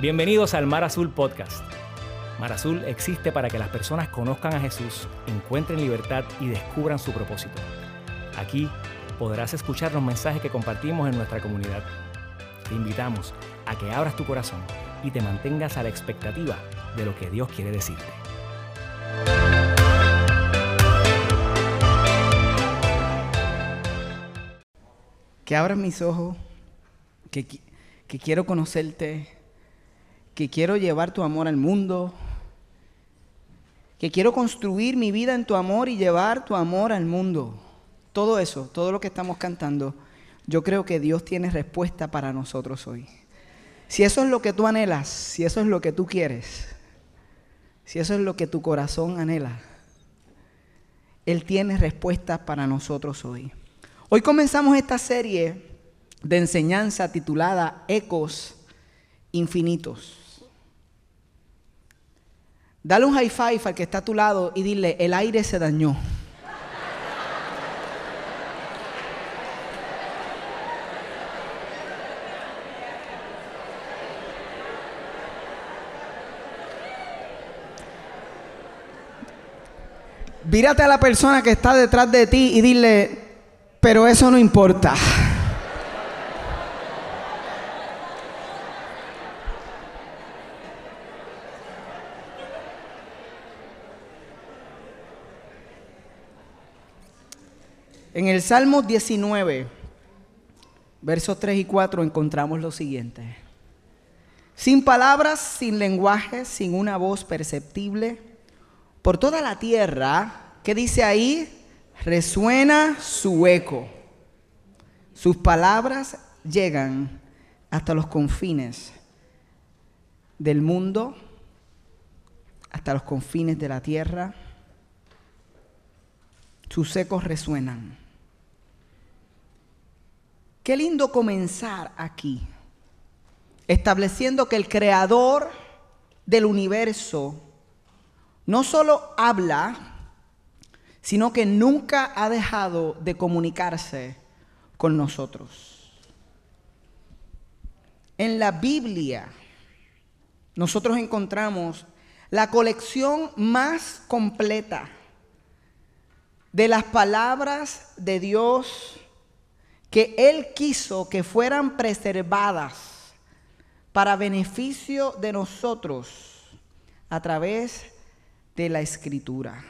Bienvenidos al Mar Azul Podcast. Mar Azul existe para que las personas conozcan a Jesús, encuentren libertad y descubran su propósito. Aquí podrás escuchar los mensajes que compartimos en nuestra comunidad. Te invitamos a que abras tu corazón y te mantengas a la expectativa de lo que Dios quiere decirte. Que abras mis ojos, que, que quiero conocerte, que quiero llevar tu amor al mundo, que quiero construir mi vida en tu amor y llevar tu amor al mundo. Todo eso, todo lo que estamos cantando, yo creo que Dios tiene respuesta para nosotros hoy. Si eso es lo que tú anhelas, si eso es lo que tú quieres, si eso es lo que tu corazón anhela, Él tiene respuesta para nosotros hoy. Hoy comenzamos esta serie de enseñanza titulada Ecos Infinitos. Dale un high five al que está a tu lado y dile, el aire se dañó. Vírate a la persona que está detrás de ti y dile, pero eso no importa. En el Salmo 19, versos 3 y 4 encontramos lo siguiente. Sin palabras, sin lenguaje, sin una voz perceptible, por toda la tierra, ¿qué dice ahí? Resuena su eco. Sus palabras llegan hasta los confines del mundo, hasta los confines de la tierra. Sus ecos resuenan. Qué lindo comenzar aquí, estableciendo que el creador del universo no solo habla, sino que nunca ha dejado de comunicarse con nosotros. En la Biblia nosotros encontramos la colección más completa de las palabras de Dios que Él quiso que fueran preservadas para beneficio de nosotros a través de la escritura.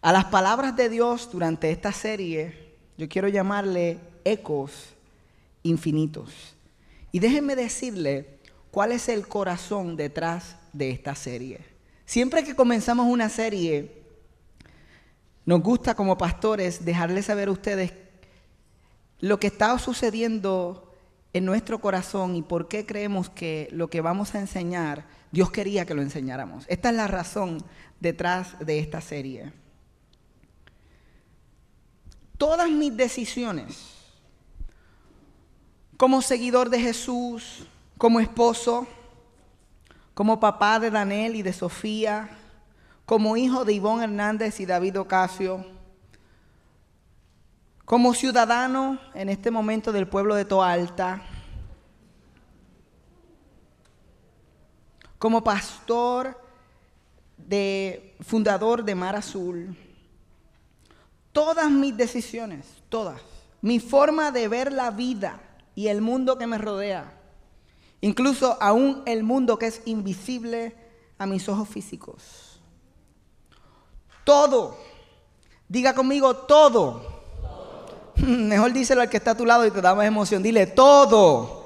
A las palabras de Dios durante esta serie yo quiero llamarle ecos infinitos. Y déjenme decirle cuál es el corazón detrás de esta serie. Siempre que comenzamos una serie, nos gusta como pastores dejarles saber a ustedes lo que está sucediendo en nuestro corazón y por qué creemos que lo que vamos a enseñar, Dios quería que lo enseñáramos. Esta es la razón detrás de esta serie. Todas mis decisiones, como seguidor de Jesús, como esposo, como papá de Daniel y de Sofía, como hijo de Ivonne Hernández y David Ocasio, como ciudadano en este momento del pueblo de Toalta, como pastor de fundador de Mar Azul, todas mis decisiones, todas, mi forma de ver la vida y el mundo que me rodea, incluso aún el mundo que es invisible a mis ojos físicos. Todo, diga conmigo todo Mejor díselo al que está a tu lado y te da más emoción. Dile todo.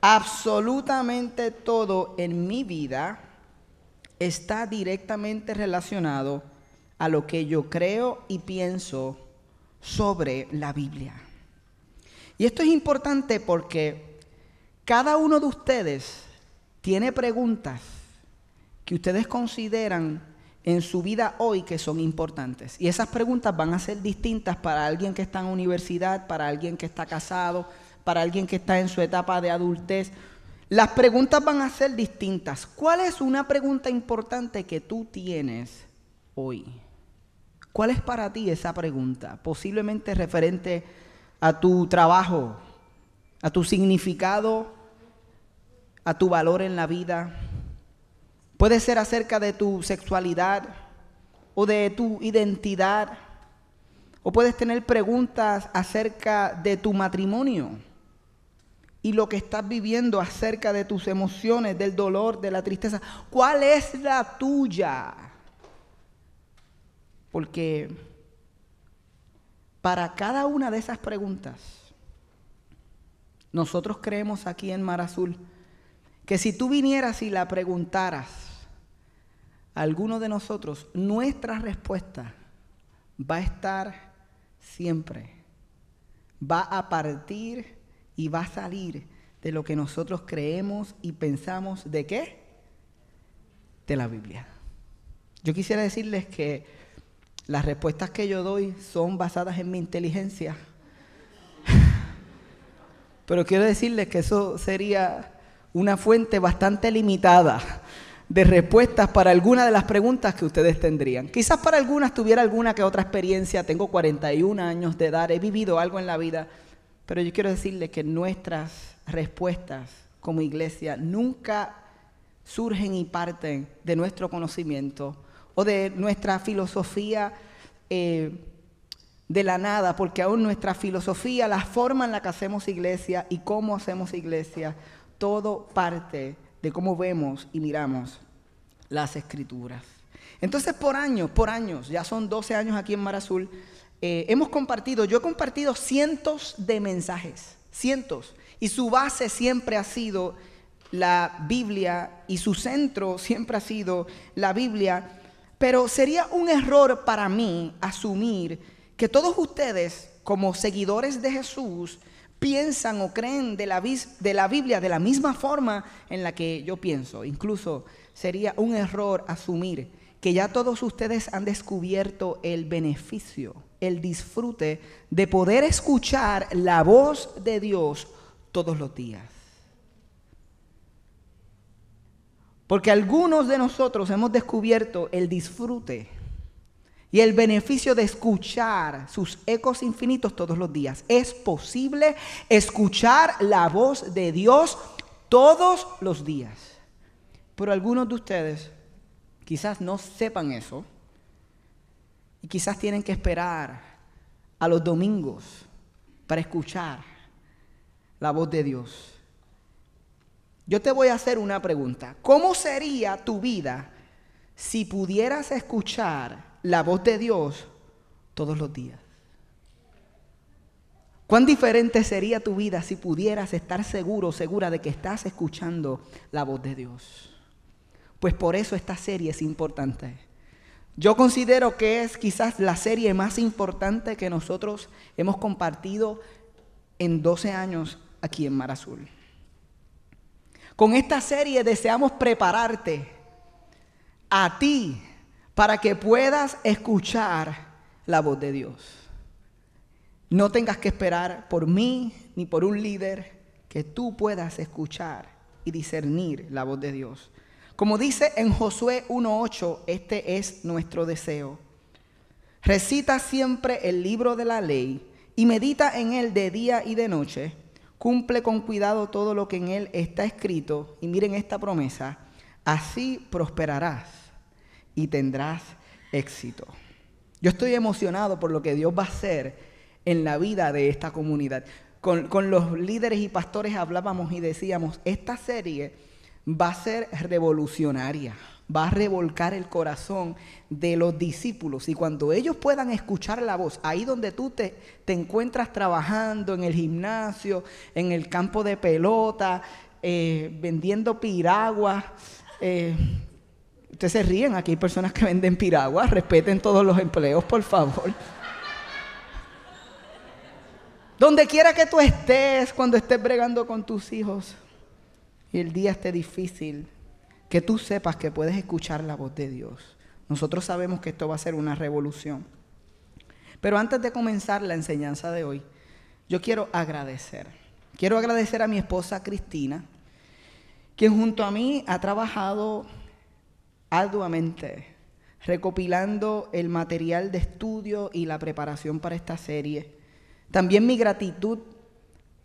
Absolutamente todo en mi vida está directamente relacionado a lo que yo creo y pienso sobre la Biblia. Y esto es importante porque cada uno de ustedes tiene preguntas que ustedes consideran en su vida hoy que son importantes. Y esas preguntas van a ser distintas para alguien que está en universidad, para alguien que está casado, para alguien que está en su etapa de adultez. Las preguntas van a ser distintas. ¿Cuál es una pregunta importante que tú tienes hoy? ¿Cuál es para ti esa pregunta? Posiblemente referente a tu trabajo, a tu significado, a tu valor en la vida. Puede ser acerca de tu sexualidad o de tu identidad. O puedes tener preguntas acerca de tu matrimonio y lo que estás viviendo acerca de tus emociones, del dolor, de la tristeza. ¿Cuál es la tuya? Porque para cada una de esas preguntas, nosotros creemos aquí en Mar Azul que si tú vinieras y la preguntaras alguno de nosotros, nuestra respuesta va a estar siempre, va a partir y va a salir de lo que nosotros creemos y pensamos de qué? De la Biblia. Yo quisiera decirles que las respuestas que yo doy son basadas en mi inteligencia. Pero quiero decirles que eso sería una fuente bastante limitada de respuestas para algunas de las preguntas que ustedes tendrían. Quizás para algunas tuviera alguna que otra experiencia, tengo 41 años de edad, he vivido algo en la vida, pero yo quiero decirles que nuestras respuestas como iglesia nunca surgen y parten de nuestro conocimiento o de nuestra filosofía eh, de la nada, porque aún nuestra filosofía, la forma en la que hacemos iglesia y cómo hacemos iglesia, todo parte de cómo vemos y miramos las escrituras. Entonces, por años, por años, ya son 12 años aquí en Mar Azul, eh, hemos compartido, yo he compartido cientos de mensajes, cientos, y su base siempre ha sido la Biblia y su centro siempre ha sido la Biblia pero sería un error para mí asumir que todos ustedes, como seguidores de Jesús, piensan o creen de la, de la Biblia de la misma forma en la que yo pienso. Incluso sería un error asumir que ya todos ustedes han descubierto el beneficio, el disfrute de poder escuchar la voz de Dios todos los días. Porque algunos de nosotros hemos descubierto el disfrute y el beneficio de escuchar sus ecos infinitos todos los días. Es posible escuchar la voz de Dios todos los días. Pero algunos de ustedes quizás no sepan eso y quizás tienen que esperar a los domingos para escuchar la voz de Dios. Yo te voy a hacer una pregunta. ¿Cómo sería tu vida si pudieras escuchar la voz de Dios todos los días? ¿Cuán diferente sería tu vida si pudieras estar seguro, segura de que estás escuchando la voz de Dios? Pues por eso esta serie es importante. Yo considero que es quizás la serie más importante que nosotros hemos compartido en 12 años aquí en Mar Azul. Con esta serie deseamos prepararte a ti para que puedas escuchar la voz de Dios. No tengas que esperar por mí ni por un líder que tú puedas escuchar y discernir la voz de Dios. Como dice en Josué 1.8, este es nuestro deseo. Recita siempre el libro de la ley y medita en él de día y de noche Cumple con cuidado todo lo que en él está escrito y miren esta promesa, así prosperarás y tendrás éxito. Yo estoy emocionado por lo que Dios va a hacer en la vida de esta comunidad. Con, con los líderes y pastores hablábamos y decíamos, esta serie va a ser revolucionaria va a revolcar el corazón de los discípulos. Y cuando ellos puedan escuchar la voz, ahí donde tú te, te encuentras trabajando, en el gimnasio, en el campo de pelota, eh, vendiendo piraguas. Eh, ustedes se ríen, aquí hay personas que venden piraguas, respeten todos los empleos, por favor. Donde quiera que tú estés, cuando estés bregando con tus hijos y el día esté difícil, que tú sepas que puedes escuchar la voz de Dios. Nosotros sabemos que esto va a ser una revolución. Pero antes de comenzar la enseñanza de hoy, yo quiero agradecer. Quiero agradecer a mi esposa Cristina, quien junto a mí ha trabajado arduamente recopilando el material de estudio y la preparación para esta serie. También mi gratitud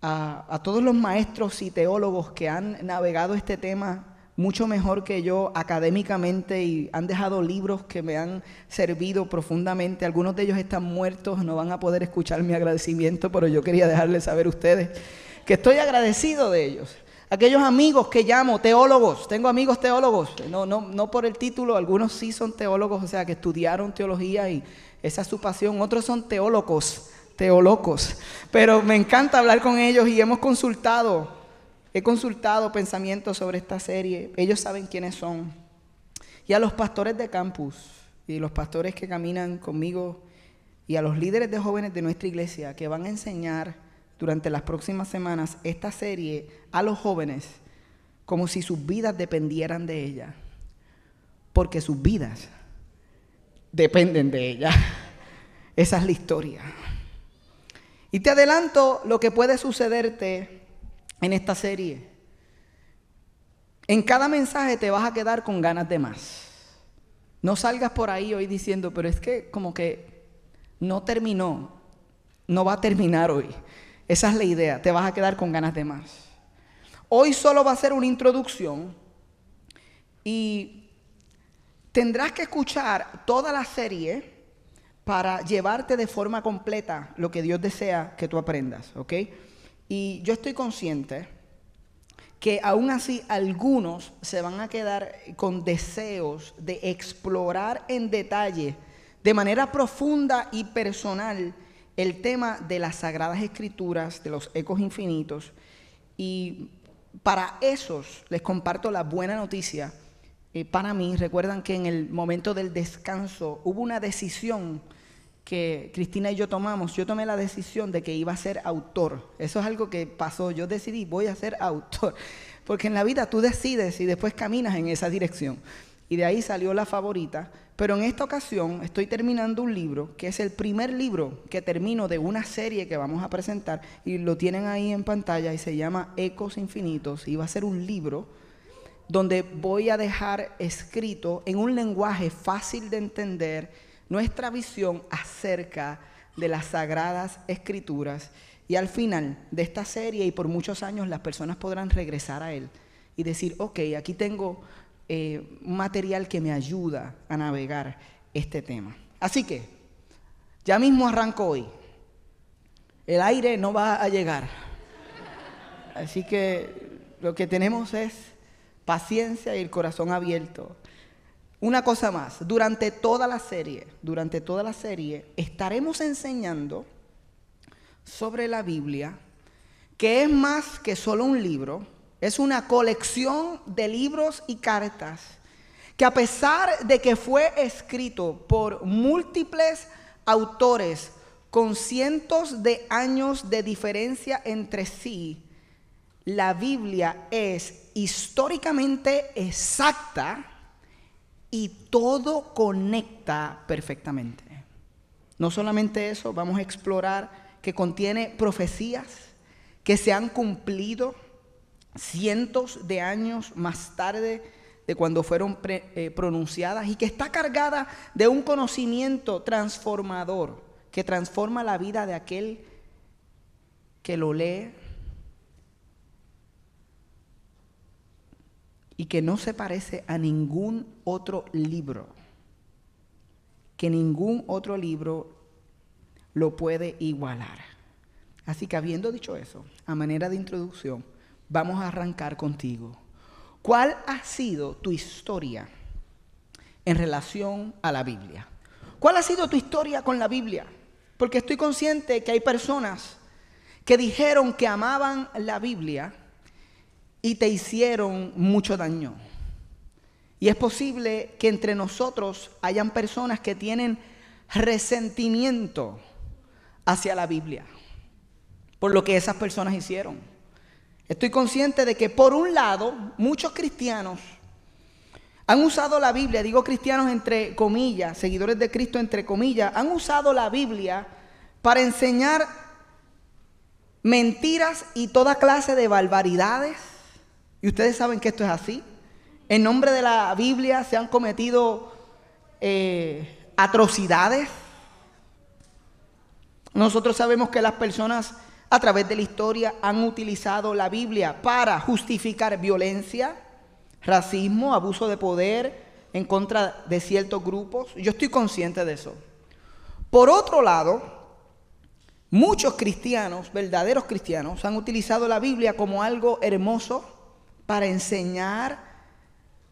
a, a todos los maestros y teólogos que han navegado este tema mucho mejor que yo académicamente y han dejado libros que me han servido profundamente. Algunos de ellos están muertos, no van a poder escuchar mi agradecimiento, pero yo quería dejarles saber a ustedes que estoy agradecido de ellos. Aquellos amigos que llamo teólogos, tengo amigos teólogos, no, no, no por el título, algunos sí son teólogos, o sea, que estudiaron teología y esa es su pasión, otros son teólogos, teólogos, pero me encanta hablar con ellos y hemos consultado He consultado pensamientos sobre esta serie, ellos saben quiénes son. Y a los pastores de campus y los pastores que caminan conmigo y a los líderes de jóvenes de nuestra iglesia que van a enseñar durante las próximas semanas esta serie a los jóvenes como si sus vidas dependieran de ella. Porque sus vidas dependen de ella. Esa es la historia. Y te adelanto lo que puede sucederte en esta serie. En cada mensaje te vas a quedar con ganas de más. No salgas por ahí hoy diciendo, pero es que como que no terminó, no va a terminar hoy. Esa es la idea, te vas a quedar con ganas de más. Hoy solo va a ser una introducción y tendrás que escuchar toda la serie para llevarte de forma completa lo que Dios desea que tú aprendas, ¿ok? Y yo estoy consciente que aún así algunos se van a quedar con deseos de explorar en detalle, de manera profunda y personal, el tema de las sagradas escrituras, de los ecos infinitos. Y para esos les comparto la buena noticia. Eh, para mí, recuerdan que en el momento del descanso hubo una decisión que Cristina y yo tomamos, yo tomé la decisión de que iba a ser autor. Eso es algo que pasó. Yo decidí, voy a ser autor. Porque en la vida tú decides y después caminas en esa dirección. Y de ahí salió la favorita. Pero en esta ocasión estoy terminando un libro, que es el primer libro que termino de una serie que vamos a presentar. Y lo tienen ahí en pantalla y se llama Ecos Infinitos. Y va a ser un libro donde voy a dejar escrito en un lenguaje fácil de entender nuestra visión acerca de las sagradas escrituras. Y al final de esta serie y por muchos años las personas podrán regresar a él y decir, ok, aquí tengo eh, material que me ayuda a navegar este tema. Así que, ya mismo arranco hoy. El aire no va a llegar. Así que lo que tenemos es paciencia y el corazón abierto una cosa más, durante toda la serie, durante toda la serie, estaremos enseñando sobre la Biblia, que es más que solo un libro, es una colección de libros y cartas, que a pesar de que fue escrito por múltiples autores con cientos de años de diferencia entre sí, la Biblia es históricamente exacta y todo conecta perfectamente. No solamente eso, vamos a explorar que contiene profecías que se han cumplido cientos de años más tarde de cuando fueron eh, pronunciadas y que está cargada de un conocimiento transformador que transforma la vida de aquel que lo lee y que no se parece a ningún otro libro, que ningún otro libro lo puede igualar. Así que habiendo dicho eso, a manera de introducción, vamos a arrancar contigo. ¿Cuál ha sido tu historia en relación a la Biblia? ¿Cuál ha sido tu historia con la Biblia? Porque estoy consciente que hay personas que dijeron que amaban la Biblia, y te hicieron mucho daño. Y es posible que entre nosotros hayan personas que tienen resentimiento hacia la Biblia por lo que esas personas hicieron. Estoy consciente de que por un lado muchos cristianos han usado la Biblia, digo cristianos entre comillas, seguidores de Cristo entre comillas, han usado la Biblia para enseñar mentiras y toda clase de barbaridades y ustedes saben que esto es así. En nombre de la Biblia se han cometido eh, atrocidades. Nosotros sabemos que las personas a través de la historia han utilizado la Biblia para justificar violencia, racismo, abuso de poder en contra de ciertos grupos. Yo estoy consciente de eso. Por otro lado, muchos cristianos, verdaderos cristianos, han utilizado la Biblia como algo hermoso para enseñar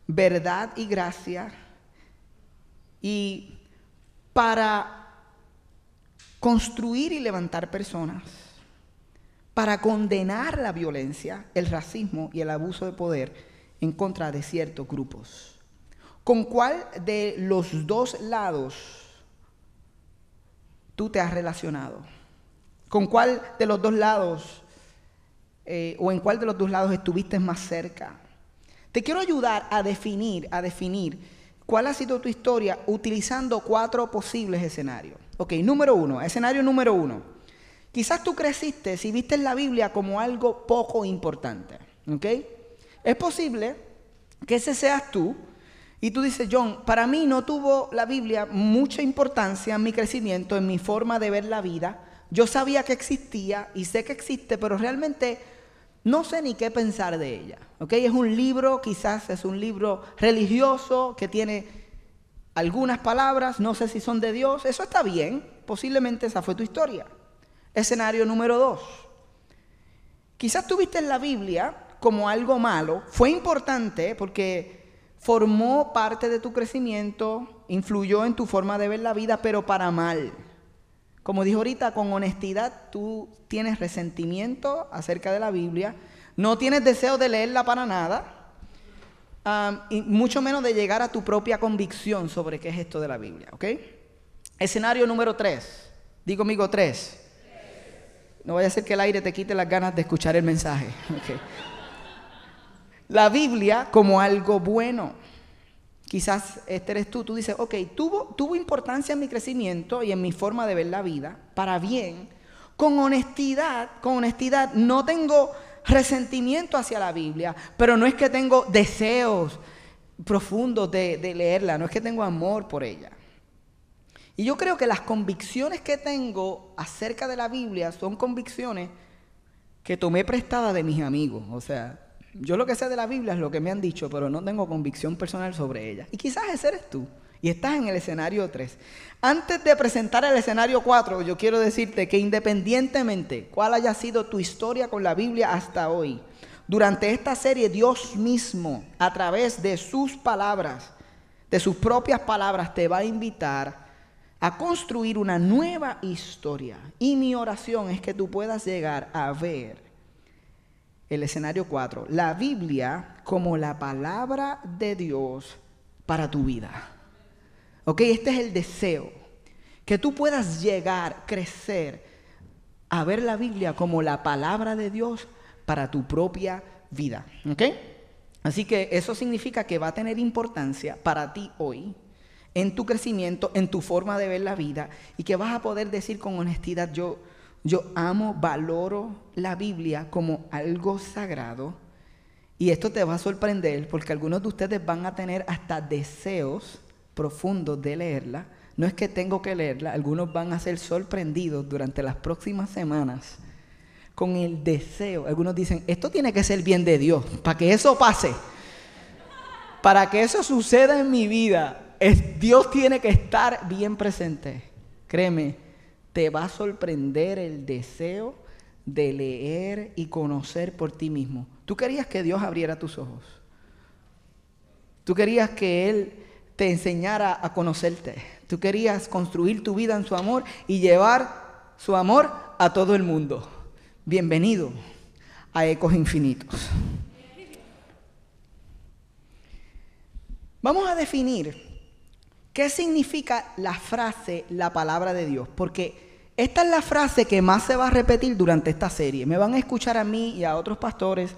verdad y gracia y para construir y levantar personas, para condenar la violencia, el racismo y el abuso de poder en contra de ciertos grupos. ¿Con cuál de los dos lados tú te has relacionado? ¿Con cuál de los dos lados eh, o en cuál de los dos lados estuviste más cerca? Te quiero ayudar a definir, a definir cuál ha sido tu historia utilizando cuatro posibles escenarios. Ok, número uno, escenario número uno. Quizás tú creciste si viste la Biblia como algo poco importante. ¿Ok? Es posible que ese seas tú y tú dices, John, para mí no tuvo la Biblia mucha importancia en mi crecimiento, en mi forma de ver la vida. Yo sabía que existía y sé que existe, pero realmente no sé ni qué pensar de ella. ¿ok? Es un libro, quizás es un libro religioso que tiene algunas palabras, no sé si son de Dios. Eso está bien, posiblemente esa fue tu historia. Escenario número dos. Quizás tuviste la Biblia como algo malo, fue importante porque formó parte de tu crecimiento, influyó en tu forma de ver la vida, pero para mal. Como dijo ahorita, con honestidad tú tienes resentimiento acerca de la Biblia, no tienes deseo de leerla para nada, y mucho menos de llegar a tu propia convicción sobre qué es esto de la Biblia. Escenario número tres, digo conmigo tres. No vaya a ser que el aire te quite las ganas de escuchar el mensaje. La Biblia como algo bueno. Quizás este eres tú, tú dices, ok, tuvo, tuvo importancia en mi crecimiento y en mi forma de ver la vida, para bien, con honestidad, con honestidad, no tengo resentimiento hacia la Biblia, pero no es que tengo deseos profundos de, de leerla, no es que tengo amor por ella. Y yo creo que las convicciones que tengo acerca de la Biblia son convicciones que tomé prestada de mis amigos. O sea, yo lo que sé de la Biblia es lo que me han dicho, pero no tengo convicción personal sobre ella. Y quizás ese eres tú. Y estás en el escenario 3. Antes de presentar el escenario 4, yo quiero decirte que independientemente cuál haya sido tu historia con la Biblia hasta hoy, durante esta serie Dios mismo, a través de sus palabras, de sus propias palabras, te va a invitar a construir una nueva historia. Y mi oración es que tú puedas llegar a ver el escenario 4, la Biblia como la palabra de Dios para tu vida. Ok, este es el deseo. Que tú puedas llegar, crecer, a ver la Biblia como la palabra de Dios para tu propia vida. ¿Ok? Así que eso significa que va a tener importancia para ti hoy, en tu crecimiento, en tu forma de ver la vida, y que vas a poder decir con honestidad, yo, yo amo, valoro la Biblia como algo sagrado. Y esto te va a sorprender porque algunos de ustedes van a tener hasta deseos profundos de leerla. No es que tengo que leerla, algunos van a ser sorprendidos durante las próximas semanas con el deseo. Algunos dicen, esto tiene que ser bien de Dios, para que eso pase, para que eso suceda en mi vida, Dios tiene que estar bien presente. Créeme, te va a sorprender el deseo de leer y conocer por ti mismo. Tú querías que Dios abriera tus ojos. Tú querías que Él te enseñara a conocerte. Tú querías construir tu vida en su amor y llevar su amor a todo el mundo. Bienvenido a Ecos Infinitos. Vamos a definir ¿Qué significa la frase la palabra de Dios? Porque esta es la frase que más se va a repetir durante esta serie. Me van a escuchar a mí y a otros pastores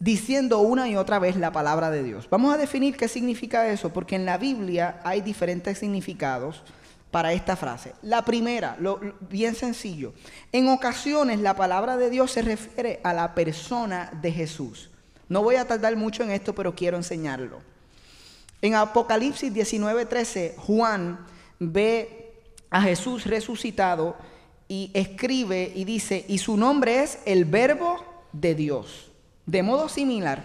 diciendo una y otra vez la palabra de Dios. Vamos a definir qué significa eso, porque en la Biblia hay diferentes significados para esta frase. La primera, lo, bien sencillo, en ocasiones la palabra de Dios se refiere a la persona de Jesús. No voy a tardar mucho en esto, pero quiero enseñarlo. En Apocalipsis 19:13, Juan ve a Jesús resucitado y escribe y dice, y su nombre es el verbo de Dios. De modo similar,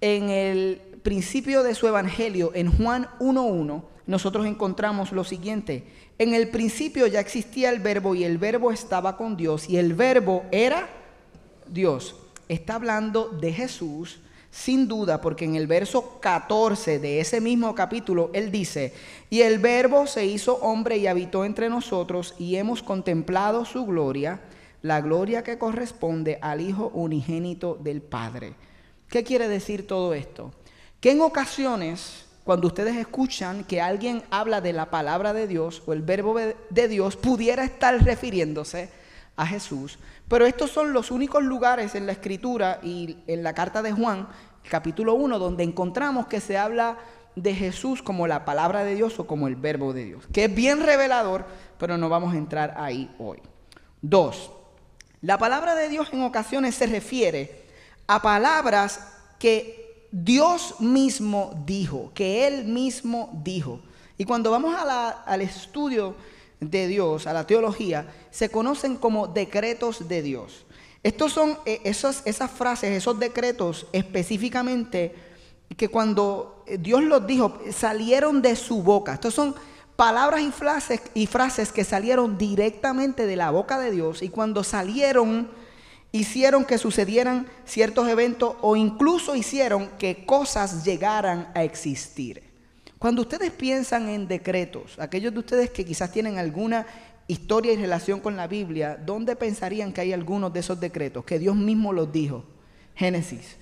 en el principio de su evangelio, en Juan 1.1, nosotros encontramos lo siguiente. En el principio ya existía el verbo y el verbo estaba con Dios y el verbo era Dios. Está hablando de Jesús sin duda, porque en el verso 14 de ese mismo capítulo, él dice, y el verbo se hizo hombre y habitó entre nosotros y hemos contemplado su gloria, la gloria que corresponde al Hijo unigénito del Padre. ¿Qué quiere decir todo esto? Que en ocasiones, cuando ustedes escuchan que alguien habla de la palabra de Dios o el verbo de Dios, pudiera estar refiriéndose a Jesús, pero estos son los únicos lugares en la escritura y en la carta de Juan, capítulo 1, donde encontramos que se habla de Jesús como la palabra de Dios o como el verbo de Dios, que es bien revelador, pero no vamos a entrar ahí hoy. Dos, la palabra de Dios en ocasiones se refiere a palabras que Dios mismo dijo, que Él mismo dijo. Y cuando vamos al estudio de Dios, a la teología, se conocen como decretos de Dios. Estos son eh, esas, esas frases, esos decretos específicamente que cuando Dios los dijo, salieron de su boca. Estos son palabras y frases, y frases que salieron directamente de la boca de Dios y cuando salieron hicieron que sucedieran ciertos eventos o incluso hicieron que cosas llegaran a existir. Cuando ustedes piensan en decretos, aquellos de ustedes que quizás tienen alguna historia y relación con la Biblia, ¿dónde pensarían que hay algunos de esos decretos? Que Dios mismo los dijo. Génesis.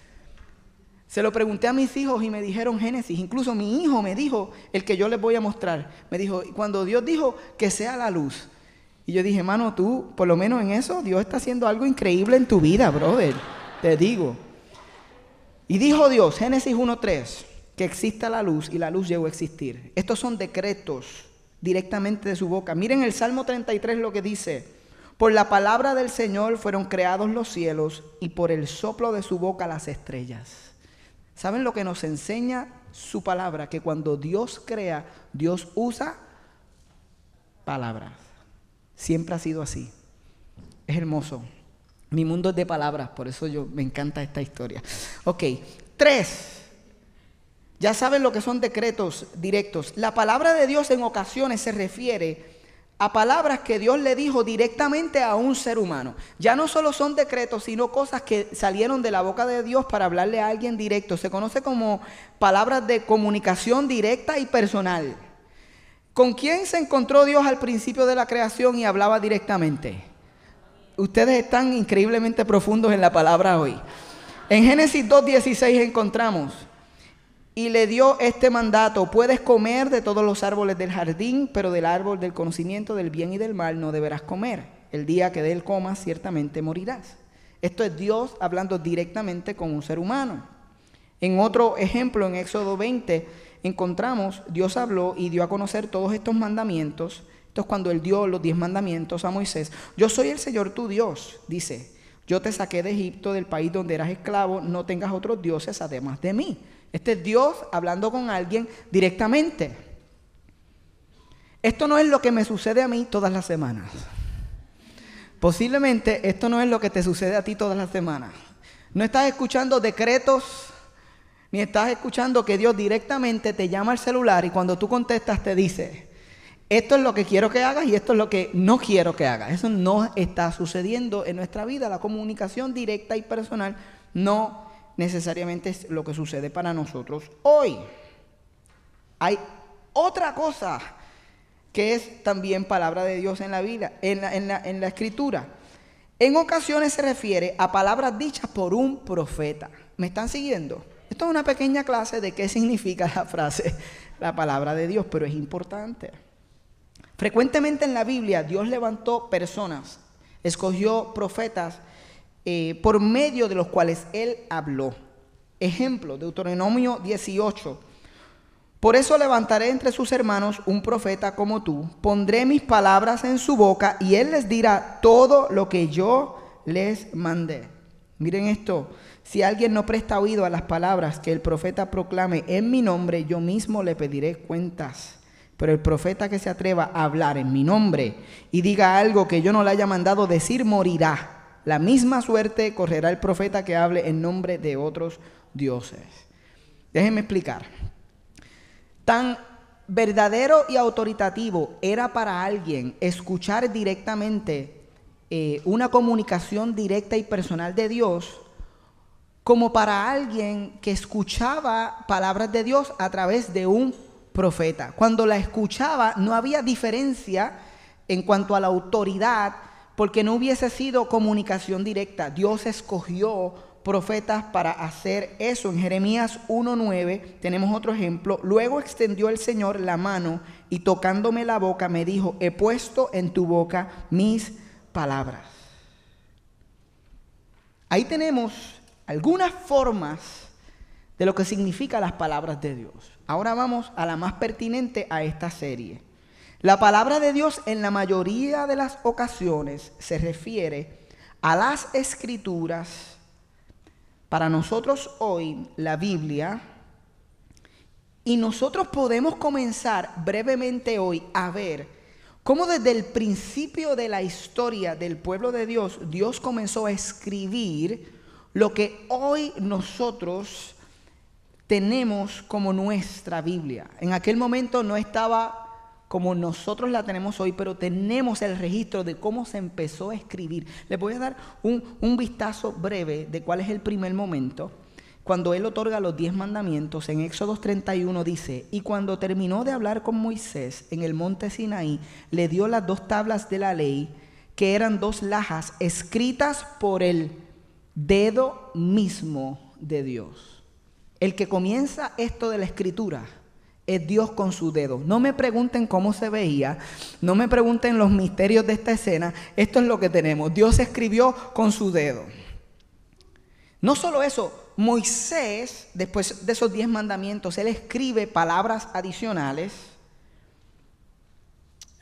Se lo pregunté a mis hijos y me dijeron Génesis. Incluso mi hijo me dijo el que yo les voy a mostrar. Me dijo, cuando Dios dijo que sea la luz. Y yo dije, mano, tú, por lo menos en eso, Dios está haciendo algo increíble en tu vida, brother. Te digo. Y dijo Dios, Génesis 1.3 que exista la luz y la luz llegó a existir. Estos son decretos directamente de su boca. Miren el Salmo 33 lo que dice. Por la palabra del Señor fueron creados los cielos y por el soplo de su boca las estrellas. ¿Saben lo que nos enseña su palabra? Que cuando Dios crea, Dios usa palabras. Siempre ha sido así. Es hermoso. Mi mundo es de palabras, por eso yo me encanta esta historia. Ok, tres. Ya saben lo que son decretos directos. La palabra de Dios en ocasiones se refiere a palabras que Dios le dijo directamente a un ser humano. Ya no solo son decretos, sino cosas que salieron de la boca de Dios para hablarle a alguien directo. Se conoce como palabras de comunicación directa y personal. ¿Con quién se encontró Dios al principio de la creación y hablaba directamente? Ustedes están increíblemente profundos en la palabra hoy. En Génesis 2.16 encontramos, y le dio este mandato, puedes comer de todos los árboles del jardín, pero del árbol del conocimiento del bien y del mal no deberás comer. El día que de él comas, ciertamente morirás. Esto es Dios hablando directamente con un ser humano. En otro ejemplo, en Éxodo 20, encontramos, Dios habló y dio a conocer todos estos mandamientos. Esto es cuando él dio los diez mandamientos a Moisés. Yo soy el Señor tu Dios, dice. Yo te saqué de Egipto, del país donde eras esclavo, no tengas otros dioses además de mí. Este es Dios hablando con alguien directamente. Esto no es lo que me sucede a mí todas las semanas. Posiblemente esto no es lo que te sucede a ti todas las semanas. No estás escuchando decretos, ni estás escuchando que Dios directamente te llama al celular y cuando tú contestas te dice, esto es lo que quiero que hagas y esto es lo que no quiero que hagas. Eso no está sucediendo en nuestra vida. La comunicación directa y personal no necesariamente es lo que sucede para nosotros hoy. Hay otra cosa que es también palabra de Dios en la vida, en la, en la, en la escritura. En ocasiones se refiere a palabras dichas por un profeta. ¿Me están siguiendo? Esto es una pequeña clase de qué significa la frase, la palabra de Dios, pero es importante. Frecuentemente en la Biblia Dios levantó personas, escogió profetas eh, por medio de los cuales él habló. Ejemplo, Deuteronomio 18. Por eso levantaré entre sus hermanos un profeta como tú, pondré mis palabras en su boca y él les dirá todo lo que yo les mandé. Miren esto, si alguien no presta oído a las palabras que el profeta proclame en mi nombre, yo mismo le pediré cuentas. Pero el profeta que se atreva a hablar en mi nombre y diga algo que yo no le haya mandado decir, morirá. La misma suerte correrá el profeta que hable en nombre de otros dioses. Déjenme explicar. Tan verdadero y autoritativo era para alguien escuchar directamente eh, una comunicación directa y personal de Dios como para alguien que escuchaba palabras de Dios a través de un profeta. Cuando la escuchaba no había diferencia en cuanto a la autoridad porque no hubiese sido comunicación directa. Dios escogió profetas para hacer eso. En Jeremías 1.9 tenemos otro ejemplo. Luego extendió el Señor la mano y tocándome la boca me dijo, he puesto en tu boca mis palabras. Ahí tenemos algunas formas de lo que significan las palabras de Dios. Ahora vamos a la más pertinente a esta serie. La palabra de Dios en la mayoría de las ocasiones se refiere a las escrituras. Para nosotros hoy, la Biblia, y nosotros podemos comenzar brevemente hoy a ver cómo desde el principio de la historia del pueblo de Dios, Dios comenzó a escribir lo que hoy nosotros tenemos como nuestra Biblia. En aquel momento no estaba como nosotros la tenemos hoy, pero tenemos el registro de cómo se empezó a escribir. Les voy a dar un, un vistazo breve de cuál es el primer momento. Cuando él otorga los diez mandamientos, en Éxodo 31 dice, y cuando terminó de hablar con Moisés en el monte Sinaí, le dio las dos tablas de la ley, que eran dos lajas escritas por el dedo mismo de Dios. El que comienza esto de la escritura es Dios con su dedo. No me pregunten cómo se veía, no me pregunten los misterios de esta escena, esto es lo que tenemos. Dios escribió con su dedo. No solo eso, Moisés, después de esos diez mandamientos, él escribe palabras adicionales.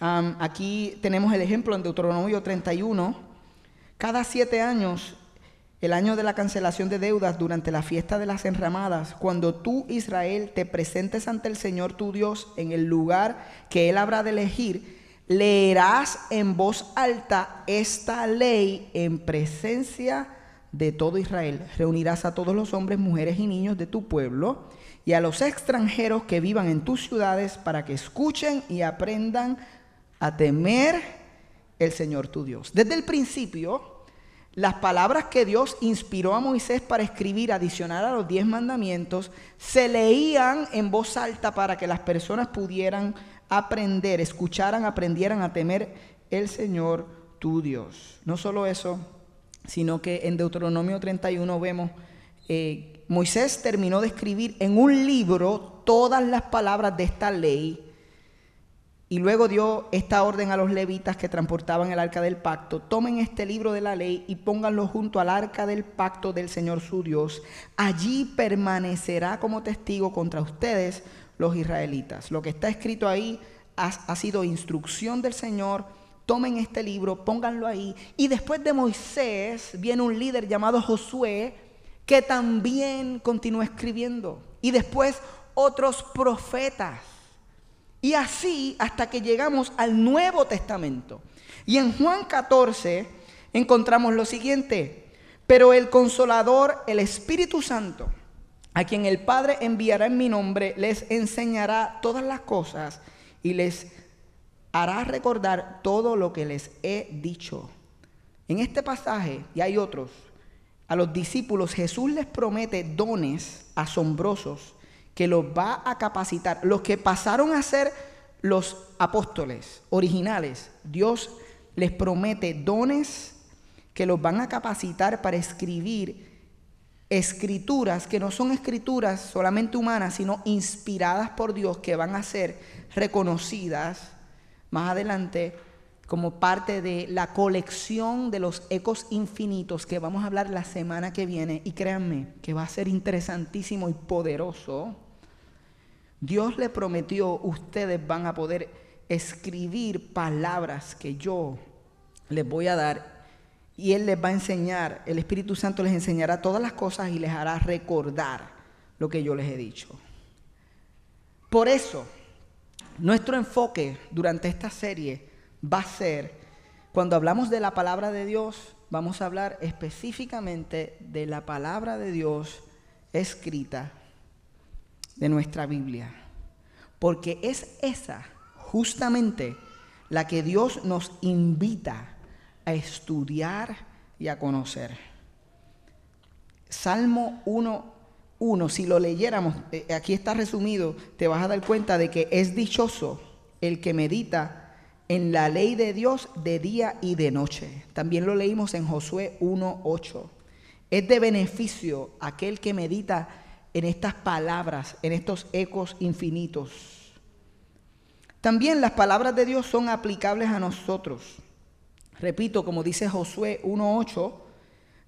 aquí tenemos el ejemplo en Deuteronomio 31. Cada siete años el año de la cancelación de deudas durante la fiesta de las enramadas, cuando tú, Israel, te presentes ante el Señor tu Dios en el lugar que Él habrá de elegir, leerás en voz alta esta ley en presencia de todo Israel. Reunirás a todos los hombres, mujeres y niños de tu pueblo y a los extranjeros que vivan en tus ciudades para que escuchen y aprendan a temer el Señor tu Dios. Desde el principio, las palabras que Dios inspiró a Moisés para escribir, adicional a los diez mandamientos, se leían en voz alta para que las personas pudieran aprender, escucharan, aprendieran a temer el Señor tu Dios. No solo eso, sino que en Deuteronomio 31 vemos, eh, Moisés terminó de escribir en un libro todas las palabras de esta ley y luego dio esta orden a los levitas que transportaban el arca del pacto, tomen este libro de la ley y pónganlo junto al arca del pacto del Señor su Dios. Allí permanecerá como testigo contra ustedes los israelitas. Lo que está escrito ahí ha, ha sido instrucción del Señor. Tomen este libro, pónganlo ahí. Y después de Moisés viene un líder llamado Josué que también continúa escribiendo. Y después otros profetas y así hasta que llegamos al Nuevo Testamento. Y en Juan 14 encontramos lo siguiente, pero el consolador, el Espíritu Santo, a quien el Padre enviará en mi nombre, les enseñará todas las cosas y les hará recordar todo lo que les he dicho. En este pasaje, y hay otros, a los discípulos Jesús les promete dones asombrosos que los va a capacitar. Los que pasaron a ser los apóstoles originales, Dios les promete dones que los van a capacitar para escribir escrituras que no son escrituras solamente humanas, sino inspiradas por Dios, que van a ser reconocidas más adelante como parte de la colección de los ecos infinitos que vamos a hablar la semana que viene. Y créanme que va a ser interesantísimo y poderoso Dios le prometió, ustedes van a poder escribir palabras que yo les voy a dar y Él les va a enseñar, el Espíritu Santo les enseñará todas las cosas y les hará recordar lo que yo les he dicho. Por eso, nuestro enfoque durante esta serie va a ser, cuando hablamos de la palabra de Dios, vamos a hablar específicamente de la palabra de Dios escrita de nuestra Biblia. Porque es esa justamente la que Dios nos invita a estudiar y a conocer. Salmo 1, si lo leyéramos, eh, aquí está resumido, te vas a dar cuenta de que es dichoso el que medita en la ley de Dios de día y de noche. También lo leímos en Josué 1.8. Es de beneficio aquel que medita en estas palabras, en estos ecos infinitos. También las palabras de Dios son aplicables a nosotros. Repito, como dice Josué 1.8,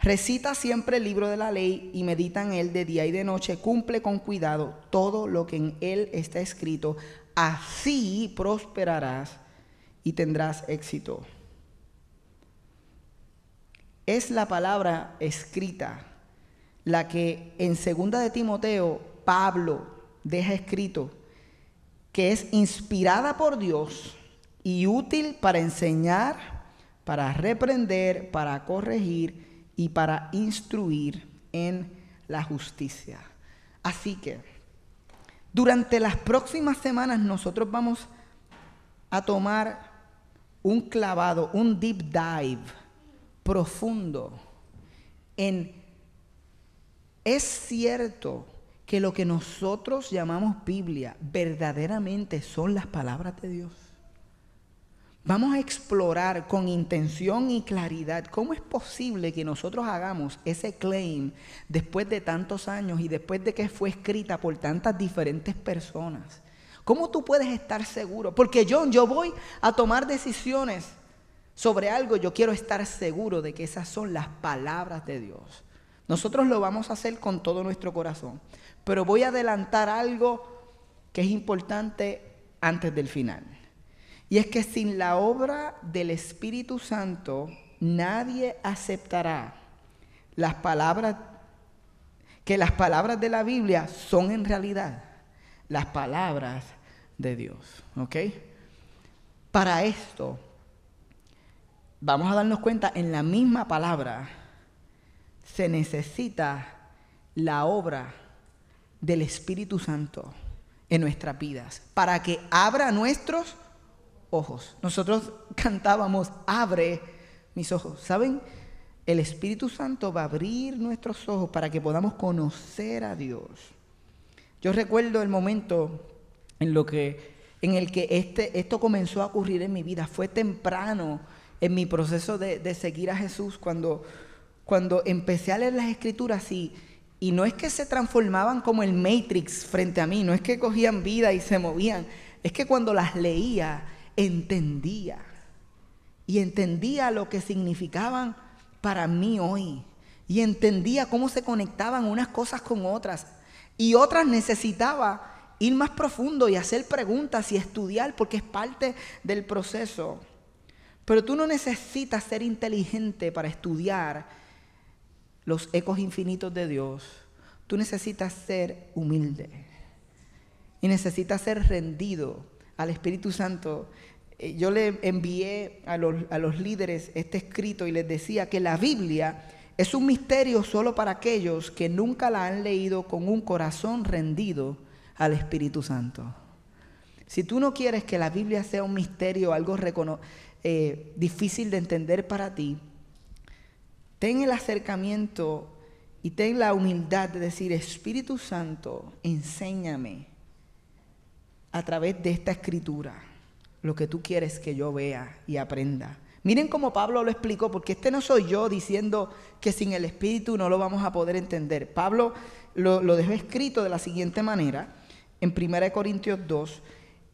recita siempre el libro de la ley y medita en él de día y de noche, cumple con cuidado todo lo que en él está escrito, así prosperarás y tendrás éxito. Es la palabra escrita la que en segunda de Timoteo Pablo deja escrito que es inspirada por Dios y útil para enseñar, para reprender, para corregir y para instruir en la justicia. Así que durante las próximas semanas nosotros vamos a tomar un clavado, un deep dive profundo en, es cierto que lo que nosotros llamamos Biblia verdaderamente son las palabras de Dios. Vamos a explorar con intención y claridad cómo es posible que nosotros hagamos ese claim después de tantos años y después de que fue escrita por tantas diferentes personas. ¿Cómo tú puedes estar seguro? Porque yo voy a tomar decisiones sobre algo, yo quiero estar seguro de que esas son las palabras de Dios. Nosotros lo vamos a hacer con todo nuestro corazón, pero voy a adelantar algo que es importante antes del final. Y es que sin la obra del Espíritu Santo, nadie aceptará las palabras, que las palabras de la Biblia son en realidad las palabras de Dios. ¿Ok? Para esto, vamos a darnos cuenta, en la misma palabra se necesita la obra del Espíritu Santo en nuestras vidas, para que abra nuestros ojos. Nosotros cantábamos, abre mis ojos. ¿Saben? El Espíritu Santo va a abrir nuestros ojos para que podamos conocer a Dios. Yo recuerdo el momento en, lo que, en el que este, esto comenzó a ocurrir en mi vida. Fue temprano en mi proceso de, seguir a Jesús cuando, cuando empecé a leer las escrituras y, y no es que se transformaban como el Matrix frente a mí, no es que cogían vida y se movían, es que cuando las leía entendía. Y entendía lo que significaban para mí hoy. Y entendía cómo se conectaban unas cosas con otras. Y otras necesitaba ir más profundo y hacer preguntas y estudiar porque es parte del proceso. Pero tú no necesitas ser inteligente para estudiar los ecos infinitos de Dios. Tú necesitas ser humilde y necesitas ser rendido al Espíritu Santo. Eh, yo le envié a los, a los líderes este escrito y les decía que la Biblia es un misterio solo para aquellos que nunca la han leído con un corazón rendido al Espíritu Santo. Si tú no quieres que la Biblia sea un misterio, algo eh, difícil de entender para ti, ten el acercamiento y ten la humildad de decir, Espíritu Santo, enséñame a través de esta escritura lo que tú quieres que yo vea y aprenda. Miren cómo Pablo lo explicó, porque este no soy yo diciendo que sin el Espíritu no lo vamos a poder entender. Pablo lo, lo dejó escrito de la siguiente manera en 1 Corintios 2,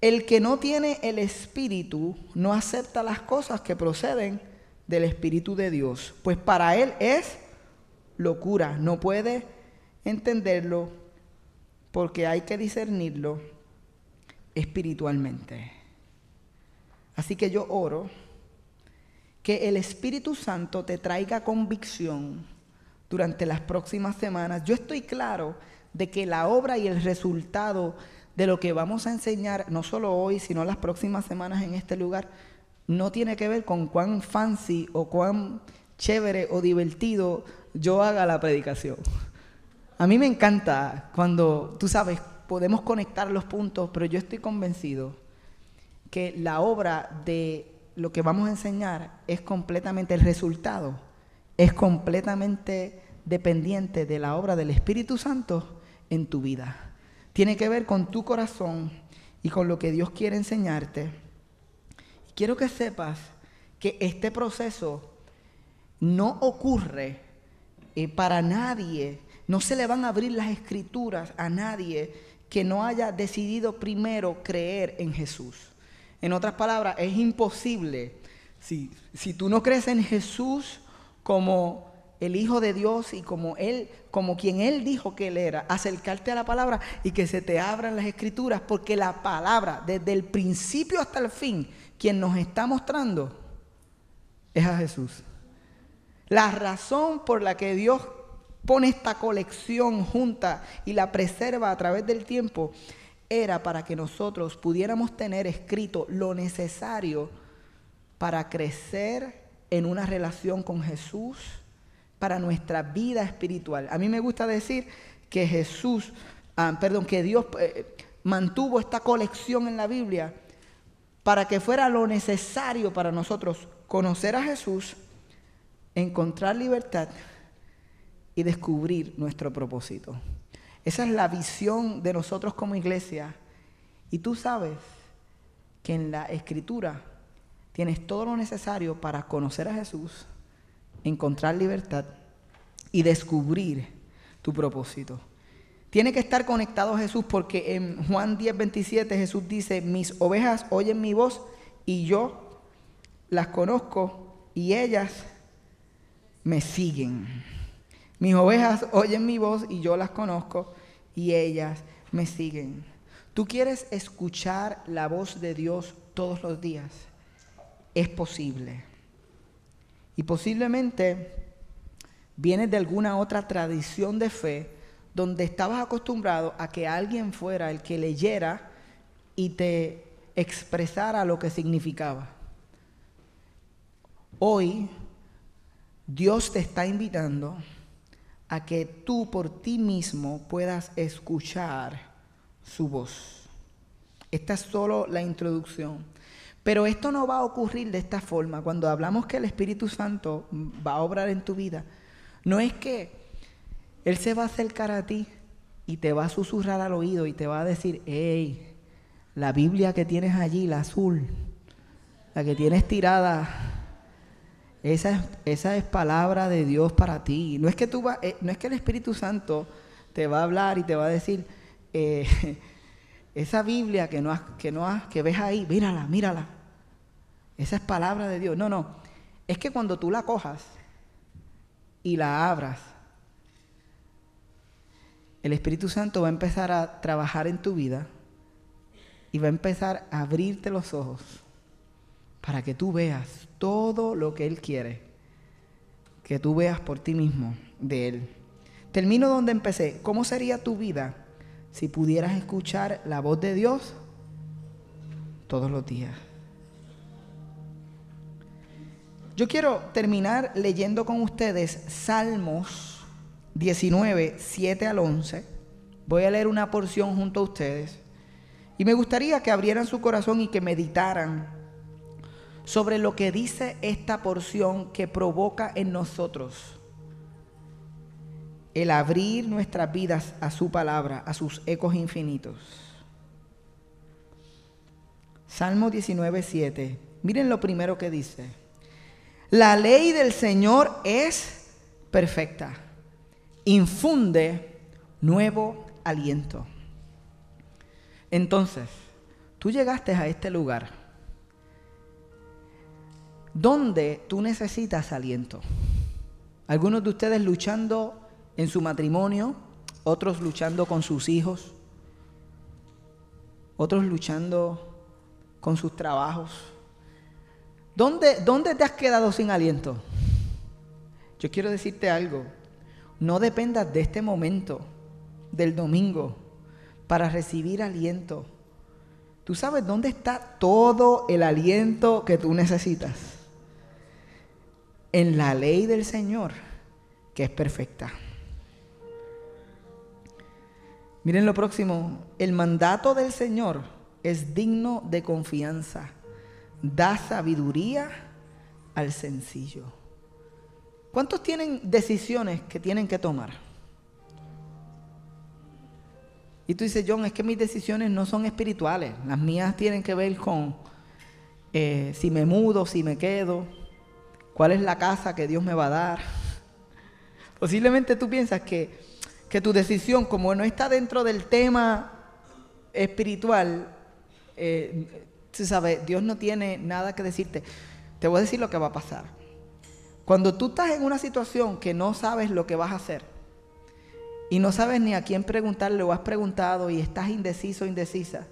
el que no tiene el Espíritu no acepta las cosas que proceden del Espíritu de Dios, pues para él es locura, no puede entenderlo porque hay que discernirlo espiritualmente. Así que yo oro que el Espíritu Santo te traiga convicción durante las próximas semanas. Yo estoy claro de que la obra y el resultado de lo que vamos a enseñar, no solo hoy, sino las próximas semanas en este lugar, no tiene que ver con cuán fancy o cuán chévere o divertido yo haga la predicación. A mí me encanta cuando, tú sabes, podemos conectar los puntos, pero yo estoy convencido que la obra de lo que vamos a enseñar es completamente, el resultado es completamente dependiente de la obra del Espíritu Santo en tu vida. Tiene que ver con tu corazón y con lo que Dios quiere enseñarte. Quiero que sepas que este proceso no ocurre eh, para nadie, no se le van a abrir las escrituras a nadie que no haya decidido primero creer en Jesús. En otras palabras, es imposible, si, si tú no crees en Jesús como el Hijo de Dios y como Él, como quien Él dijo que Él era, acercarte a la palabra y que se te abran las escrituras, porque la palabra, desde el principio hasta el fin, quien nos está mostrando es a Jesús. La razón por la que Dios pone esta colección junta y la preserva a través del tiempo era para que nosotros pudiéramos tener escrito lo necesario para crecer en una relación con Jesús, para nuestra vida espiritual. A mí me gusta decir que Jesús, ah, perdón, que Dios eh, mantuvo esta colección en la Biblia para que fuera lo necesario para nosotros conocer a Jesús, encontrar libertad y descubrir nuestro propósito. Esa es la visión de nosotros como iglesia. Y tú sabes que en la escritura tienes todo lo necesario para conocer a Jesús, encontrar libertad y descubrir tu propósito. Tiene que estar conectado a Jesús porque en Juan 10, 27 Jesús dice, mis ovejas oyen mi voz y yo las conozco y ellas me siguen. Mis ovejas oyen mi voz y yo las conozco y ellas me siguen. ¿Tú quieres escuchar la voz de Dios todos los días? Es posible. Y posiblemente vienes de alguna otra tradición de fe donde estabas acostumbrado a que alguien fuera el que leyera y te expresara lo que significaba. Hoy Dios te está invitando a que tú por ti mismo puedas escuchar su voz. Esta es solo la introducción. Pero esto no va a ocurrir de esta forma. Cuando hablamos que el Espíritu Santo va a obrar en tu vida, no es que él se va a acercar a ti y te va a susurrar al oído y te va a decir, hey, la Biblia que tienes allí, la azul, la que tienes tirada, esa es, esa es palabra de Dios para ti. No es que tú eh, no es que el Espíritu Santo te va a hablar y te va a decir, eh, esa Biblia que no que no que ves ahí, mírala, mírala. Esa es palabra de Dios. No, no. Es que cuando tú la cojas y la abras el Espíritu Santo va a empezar a trabajar en tu vida y va a empezar a abrirte los ojos para que tú veas todo lo que Él quiere, que tú veas por ti mismo de Él. Termino donde empecé. ¿Cómo sería tu vida si pudieras escuchar la voz de Dios todos los días? Yo quiero terminar leyendo con ustedes Salmos 19, 7 al 11. Voy a leer una porción junto a ustedes. Y me gustaría que abrieran su corazón y que meditaran sobre lo que dice esta porción que provoca en nosotros el abrir nuestras vidas a su palabra, a sus ecos infinitos. Salmo 19, 7. Miren lo primero que dice. La ley del Señor es perfecta infunde nuevo aliento. Entonces, tú llegaste a este lugar donde tú necesitas aliento. Algunos de ustedes luchando en su matrimonio, otros luchando con sus hijos, otros luchando con sus trabajos. ¿Dónde, ¿Dónde te has quedado sin aliento? Yo quiero decirte algo. No dependas de este momento, del domingo, para recibir aliento. ¿Tú sabes dónde está todo el aliento que tú necesitas? En la ley del Señor, que es perfecta. Miren lo próximo, el mandato del Señor es digno de confianza, da sabiduría al sencillo. ¿Cuántos tienen decisiones que tienen que tomar? Y tú dices, John, es que mis decisiones no son espirituales. Las mías tienen que ver con eh, si me mudo, si me quedo, cuál es la casa que Dios me va a dar. Posiblemente tú piensas que, que tu decisión, como no está dentro del tema espiritual, eh, tú sabes, Dios no tiene nada que decirte. Te voy a decir lo que va a pasar. Cuando tú estás en una situación que no sabes lo que vas a hacer, y no sabes ni a quién preguntarle o has preguntado y estás indeciso indecisa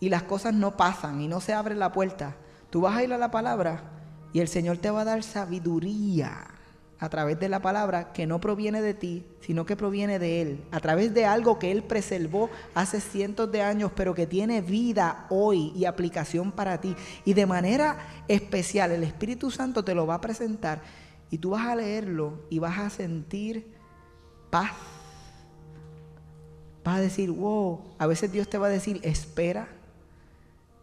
y las cosas no pasan y no se abre la puerta, tú vas a ir a la palabra y el Señor te va a dar sabiduría a través de la palabra que no proviene de ti, sino que proviene de Él, a través de algo que Él preservó hace cientos de años, pero que tiene vida hoy y aplicación para ti. Y de manera especial el Espíritu Santo te lo va a presentar y tú vas a leerlo y vas a sentir paz Vas a decir, wow, a veces Dios te va a decir, espera,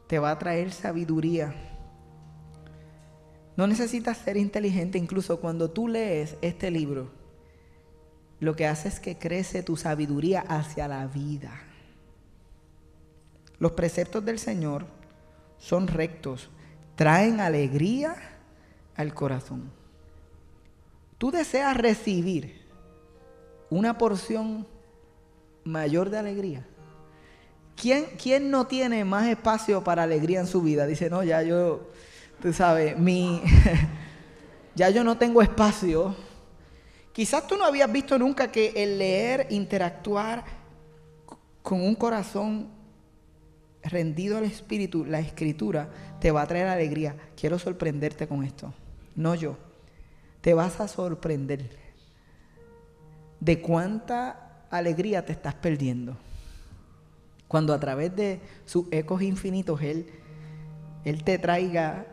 te va a traer sabiduría. No necesitas ser inteligente, incluso cuando tú lees este libro, lo que hace es que crece tu sabiduría hacia la vida. Los preceptos del Señor son rectos, traen alegría al corazón. Tú deseas recibir una porción mayor de alegría. ¿Quién, ¿Quién, no tiene más espacio para alegría en su vida? Dice, no, ya yo, tú sabes, mi, ya yo no tengo espacio. Quizás tú no habías visto nunca que el leer, interactuar con un corazón rendido al Espíritu, la Escritura, te va a traer alegría. Quiero sorprenderte con esto. No yo. Te vas a sorprender de cuánta alegría te estás perdiendo. Cuando a través de sus ecos infinitos Él, Él te traiga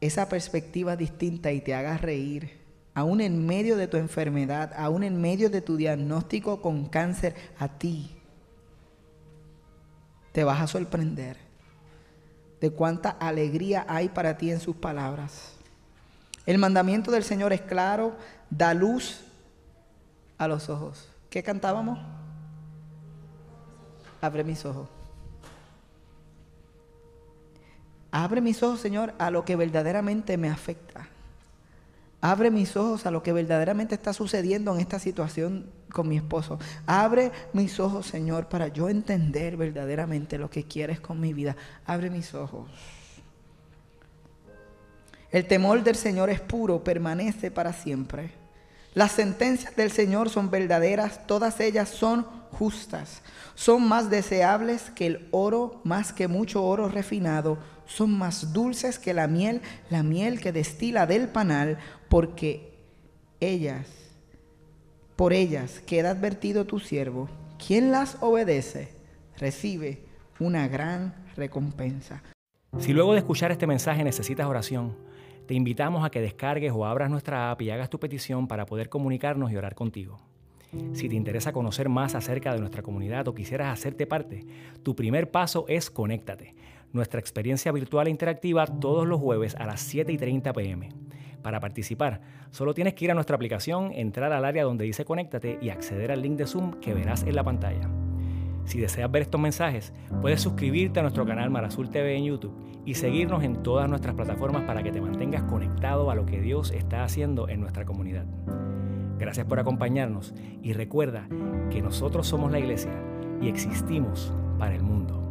esa perspectiva distinta y te haga reír, aún en medio de tu enfermedad, aún en medio de tu diagnóstico con cáncer, a ti te vas a sorprender de cuánta alegría hay para ti en sus palabras. El mandamiento del Señor es claro, da luz a los ojos. ¿Qué cantábamos? Abre mis ojos. Abre mis ojos, Señor, a lo que verdaderamente me afecta. Abre mis ojos a lo que verdaderamente está sucediendo en esta situación con mi esposo. Abre mis ojos, Señor, para yo entender verdaderamente lo que quieres con mi vida. Abre mis ojos. El temor del Señor es puro, permanece para siempre. Las sentencias del Señor son verdaderas, todas ellas son justas. Son más deseables que el oro, más que mucho oro refinado. Son más dulces que la miel, la miel que destila del panal, porque ellas, por ellas queda advertido tu siervo. Quien las obedece, recibe una gran recompensa. Si luego de escuchar este mensaje necesitas oración, te invitamos a que descargues o abras nuestra app y hagas tu petición para poder comunicarnos y orar contigo. Si te interesa conocer más acerca de nuestra comunidad o quisieras hacerte parte, tu primer paso es Conéctate, nuestra experiencia virtual e interactiva todos los jueves a las 7 y 30 pm. Para participar, solo tienes que ir a nuestra aplicación, entrar al área donde dice Conéctate y acceder al link de Zoom que verás en la pantalla. Si deseas ver estos mensajes, puedes suscribirte a nuestro canal Marazul TV en YouTube y seguirnos en todas nuestras plataformas para que te mantengas conectado a lo que Dios está haciendo en nuestra comunidad. Gracias por acompañarnos y recuerda que nosotros somos la iglesia y existimos para el mundo.